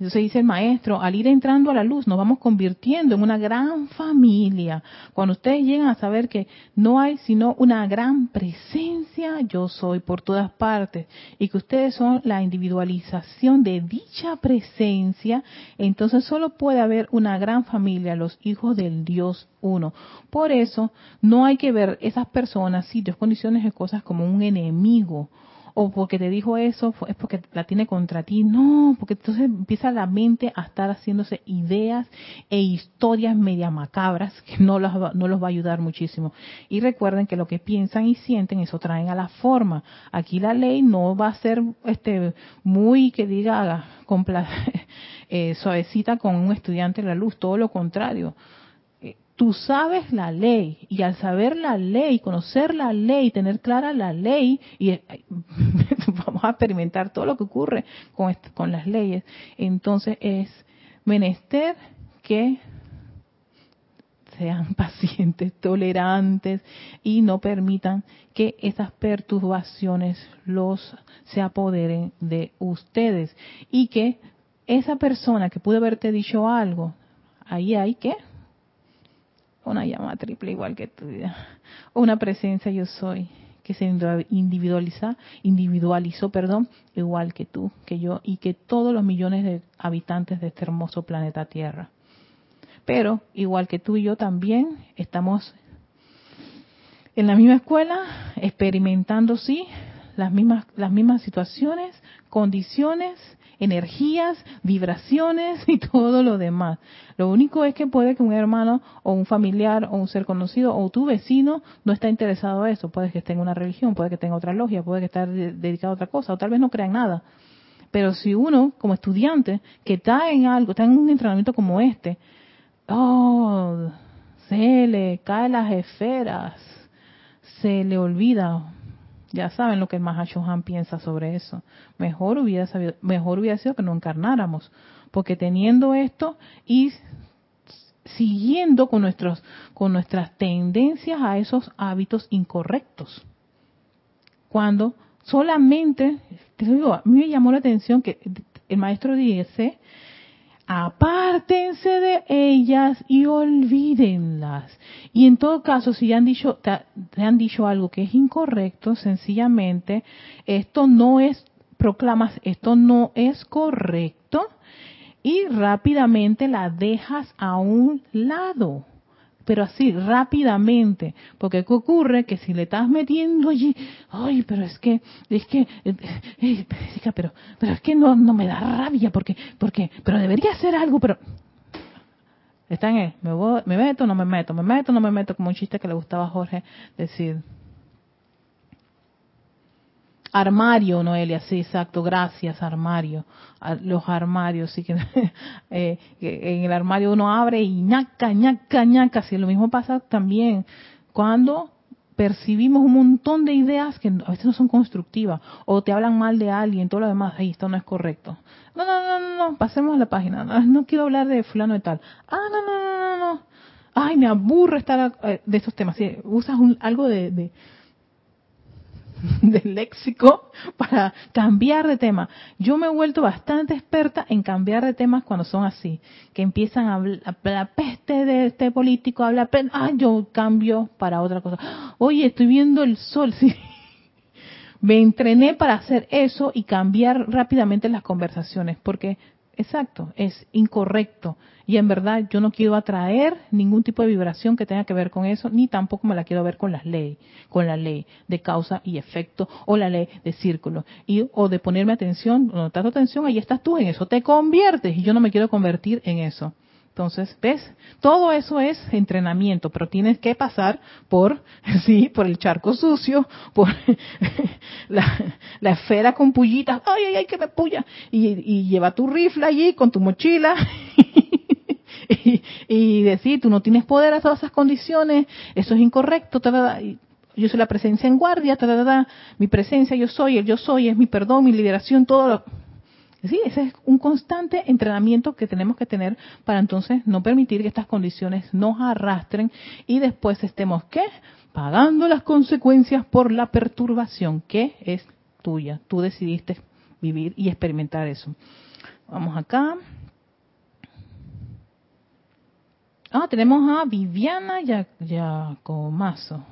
Entonces dice el maestro, al ir entrando a la luz nos vamos convirtiendo en una gran familia. Cuando ustedes llegan a saber que no hay sino una gran presencia, yo soy por todas partes, y que ustedes son la individualización de dicha presencia, entonces solo puede haber una gran familia, los hijos del Dios uno. Por eso no hay que ver esas personas, sitios, condiciones y cosas como un enemigo o porque te dijo eso, es porque la tiene contra ti. No, porque entonces empieza la mente a estar haciéndose ideas e historias media macabras que no los, no los va a ayudar muchísimo. Y recuerden que lo que piensan y sienten, eso traen a la forma. Aquí la ley no va a ser este muy, que diga, eh, suavecita con un estudiante de la luz, todo lo contrario tú sabes la ley y al saber la ley, conocer la ley, tener clara la ley y eh, vamos a experimentar todo lo que ocurre con, con las leyes, entonces es menester que sean pacientes, tolerantes y no permitan que esas perturbaciones los se apoderen de ustedes. Y que esa persona que pudo haberte dicho algo, ahí hay que una llama triple igual que tú, una presencia yo soy que se individualiza, individualizó, perdón, igual que tú, que yo y que todos los millones de habitantes de este hermoso planeta Tierra. Pero igual que tú y yo también estamos en la misma escuela, experimentando sí las mismas, las mismas situaciones, condiciones, energías, vibraciones y todo lo demás. Lo único es que puede que un hermano o un familiar o un ser conocido o tu vecino no está interesado en eso. Puede que esté en una religión, puede que tenga otra logia, puede que esté dedicado a otra cosa o tal vez no crea en nada. Pero si uno, como estudiante, que está en algo, está en un entrenamiento como este, oh, se le caen las esferas, se le olvida. Ya saben lo que el Mahashohan piensa sobre eso. Mejor hubiera, mejor hubiera sido que no encarnáramos, porque teniendo esto y siguiendo con nuestros con nuestras tendencias a esos hábitos incorrectos. Cuando solamente, te digo, a mí me llamó la atención que el maestro dice apártense de ellas y olvídenlas. Y en todo caso, si han dicho, te, han dicho algo que es incorrecto, sencillamente, esto no es, proclamas, esto no es correcto, y rápidamente la dejas a un lado pero así rápidamente, porque ¿qué ocurre? Que si le estás metiendo allí, ay, pero es que, es que, eh, eh, pero, pero es que no, no me da rabia, porque, porque, pero debería hacer algo, pero está en me, voy, me meto, no me meto, me meto, no me meto, como un chiste que le gustaba a Jorge decir. Armario, Noelia, sí, exacto, gracias, armario. Los armarios, sí que eh, en el armario uno abre y ñaca, ñaca, ñaca. Sí, lo mismo pasa también cuando percibimos un montón de ideas que a veces no son constructivas o te hablan mal de alguien, todo lo demás, ahí esto no es correcto. No, no, no, no, no, pasemos a la página. No, quiero hablar de fulano y tal. Ah, no, no, no, no, no. Ay, me aburre estar eh, de estos temas. Usas un, algo de del léxico para cambiar de tema. Yo me he vuelto bastante experta en cambiar de temas cuando son así, que empiezan a hablar la peste de este político, habla, ah, yo cambio para otra cosa. Oye, estoy viendo el sol, sí. Me entrené para hacer eso y cambiar rápidamente las conversaciones, porque Exacto, es incorrecto. Y en verdad yo no quiero atraer ningún tipo de vibración que tenga que ver con eso, ni tampoco me la quiero ver con las leyes, con la ley de causa y efecto o la ley de círculo. Y, o de ponerme atención, no estás atención, ahí estás tú, en eso te conviertes y yo no me quiero convertir en eso. Entonces, ¿ves? Todo eso es entrenamiento, pero tienes que pasar por, sí, por el charco sucio, por la, esfera con pullitas, ay, ay, ay, que me puya, y, lleva tu rifle allí con tu mochila, y, decir, tú no tienes poder a todas esas condiciones, eso es incorrecto, yo soy la presencia en guardia, mi presencia yo soy, el yo soy, es mi perdón, mi liberación, todo lo Sí, ese es un constante entrenamiento que tenemos que tener para entonces no permitir que estas condiciones nos arrastren y después estemos, ¿qué? Pagando las consecuencias por la perturbación que es tuya. Tú decidiste vivir y experimentar eso. Vamos acá. Ah, tenemos a Viviana Yacomazo.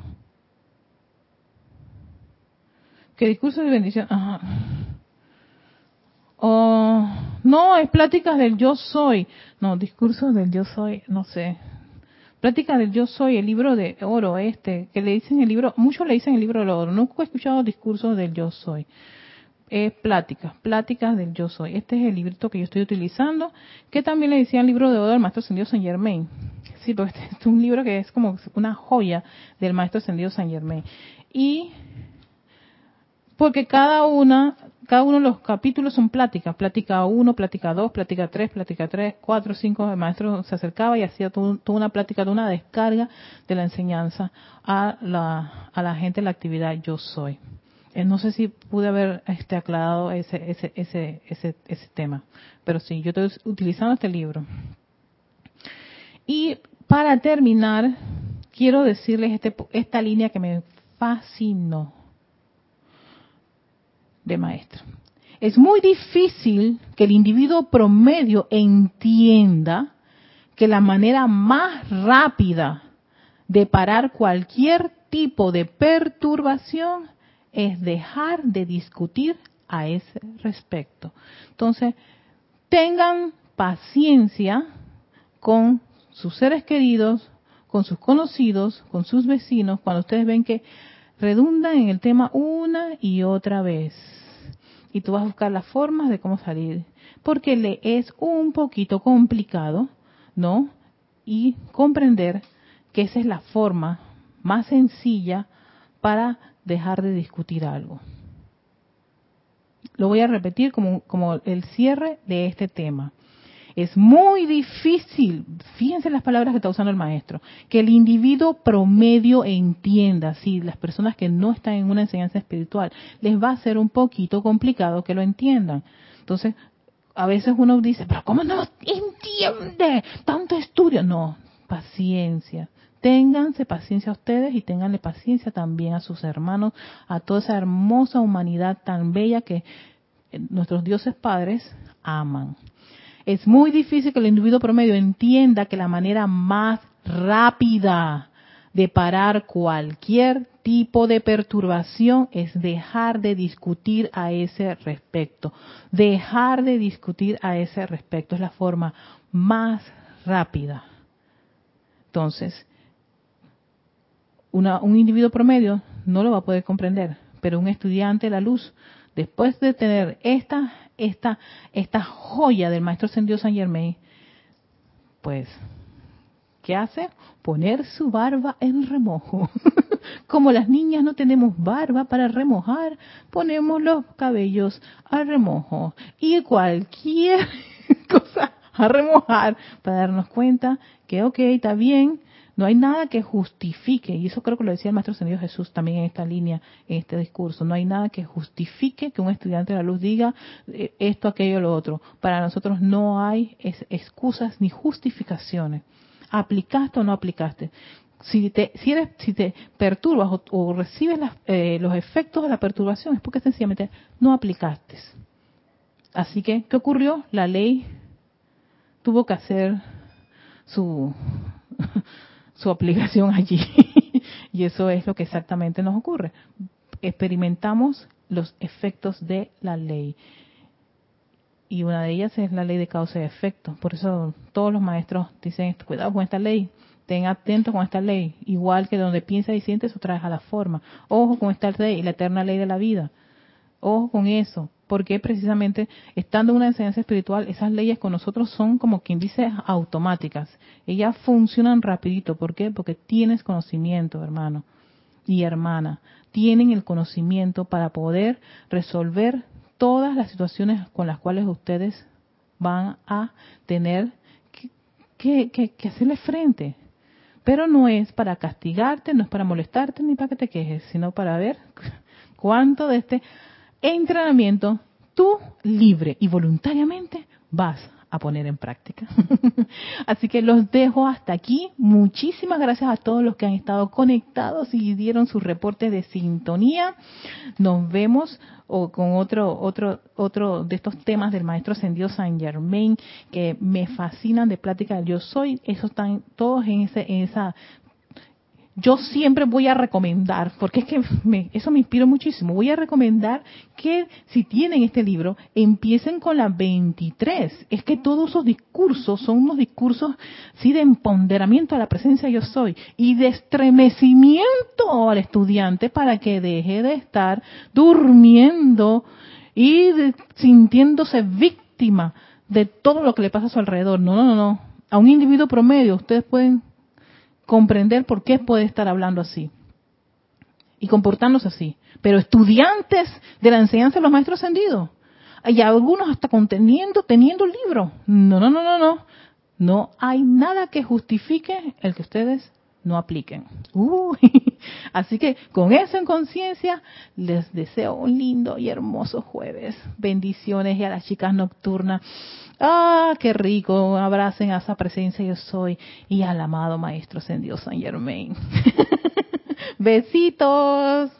¿Qué discurso de bendición? Ajá. Oh, no, es pláticas del yo soy. No, discursos del yo soy, no sé. Pláticas del yo soy, el libro de oro este, que le dicen el libro, muchos le dicen el libro de oro. Nunca he escuchado discursos del yo soy. Es pláticas, pláticas del yo soy. Este es el librito que yo estoy utilizando, que también le decía el libro de oro del maestro Sendido San Germain. Sí, porque este es un libro que es como una joya del maestro Sendido San Germain. Y porque cada una cada uno de los capítulos son pláticas, plática 1, plática 2, plática 3, plática 3, 4, 5, el maestro se acercaba y hacía toda una plática, de una descarga de la enseñanza a la, a la gente en la actividad yo soy. Eh, no sé si pude haber este, aclarado ese, ese, ese, ese, ese tema, pero sí, yo estoy utilizando este libro. Y para terminar, quiero decirles este, esta línea que me fascinó maestro. Es muy difícil que el individuo promedio entienda que la manera más rápida de parar cualquier tipo de perturbación es dejar de discutir a ese respecto. Entonces, tengan paciencia con sus seres queridos, con sus conocidos, con sus vecinos, cuando ustedes ven que redundan en el tema una y otra vez. Y tú vas a buscar las formas de cómo salir. Porque le es un poquito complicado, ¿no? Y comprender que esa es la forma más sencilla para dejar de discutir algo. Lo voy a repetir como, como el cierre de este tema. Es muy difícil, fíjense las palabras que está usando el maestro, que el individuo promedio entienda, si las personas que no están en una enseñanza espiritual, les va a ser un poquito complicado que lo entiendan. Entonces, a veces uno dice, pero ¿cómo no entiende tanto estudio? No, paciencia. Ténganse paciencia ustedes y ténganle paciencia también a sus hermanos, a toda esa hermosa humanidad tan bella que eh, nuestros dioses padres aman. Es muy difícil que el individuo promedio entienda que la manera más rápida de parar cualquier tipo de perturbación es dejar de discutir a ese respecto. Dejar de discutir a ese respecto es la forma más rápida. Entonces, un individuo promedio no lo va a poder comprender, pero un estudiante la luz, después de tener esta, esta, esta joya del maestro ascendido San Germain, pues, ¿qué hace? Poner su barba en remojo. Como las niñas no tenemos barba para remojar, ponemos los cabellos a remojo. Y cualquier cosa a remojar para darnos cuenta que, ok, está bien, no hay nada que justifique, y eso creo que lo decía el Maestro Ascendido Jesús también en esta línea, en este discurso, no hay nada que justifique que un estudiante de la luz diga eh, esto, aquello, lo otro. Para nosotros no hay excusas ni justificaciones. ¿Aplicaste o no aplicaste? Si te, si eres, si te perturbas o, recibes eh, los efectos de la perturbación es porque sencillamente no aplicaste. Así que, ¿qué ocurrió? La ley tuvo que hacer su, su aplicación allí. y eso es lo que exactamente nos ocurre. Experimentamos los efectos de la ley. Y una de ellas es la ley de causa y efecto. Por eso todos los maestros dicen, cuidado con esta ley, ten atento con esta ley. Igual que donde piensa y siente, eso trae a la forma. Ojo con esta ley, la eterna ley de la vida. Ojo con eso porque precisamente estando en una enseñanza espiritual, esas leyes con nosotros son como quien dice automáticas. Ellas funcionan rapidito. ¿Por qué? Porque tienes conocimiento, hermano y hermana. Tienen el conocimiento para poder resolver todas las situaciones con las cuales ustedes van a tener que, que hacerle frente. Pero no es para castigarte, no es para molestarte ni para que te quejes, sino para ver cuánto de este entrenamiento tú libre y voluntariamente vas a poner en práctica. Así que los dejo hasta aquí. Muchísimas gracias a todos los que han estado conectados y dieron sus reportes de sintonía. Nos vemos con otro otro otro de estos temas del maestro ascendido San Germain que me fascinan de plática yo soy. Esos están todos en ese en esa yo siempre voy a recomendar, porque es que eso me inspira muchísimo, voy a recomendar que si tienen este libro, empiecen con la 23. Es que todos esos discursos son unos discursos, sí, de empoderamiento a la presencia yo soy y de estremecimiento al estudiante para que deje de estar durmiendo y sintiéndose víctima de todo lo que le pasa a su alrededor. No, no, no, no. A un individuo promedio, ustedes pueden comprender por qué puede estar hablando así y comportándose así. Pero estudiantes de la enseñanza de los maestros ascendidos, y algunos hasta conteniendo, teniendo el libro. No, no, no, no, no. No hay nada que justifique el que ustedes no apliquen. así que con eso en conciencia, les deseo un lindo y hermoso jueves. Bendiciones y a las chicas nocturnas. Ah, qué rico. Abracen a esa presencia yo soy y al amado Maestro Ascendido San Germain. Besitos.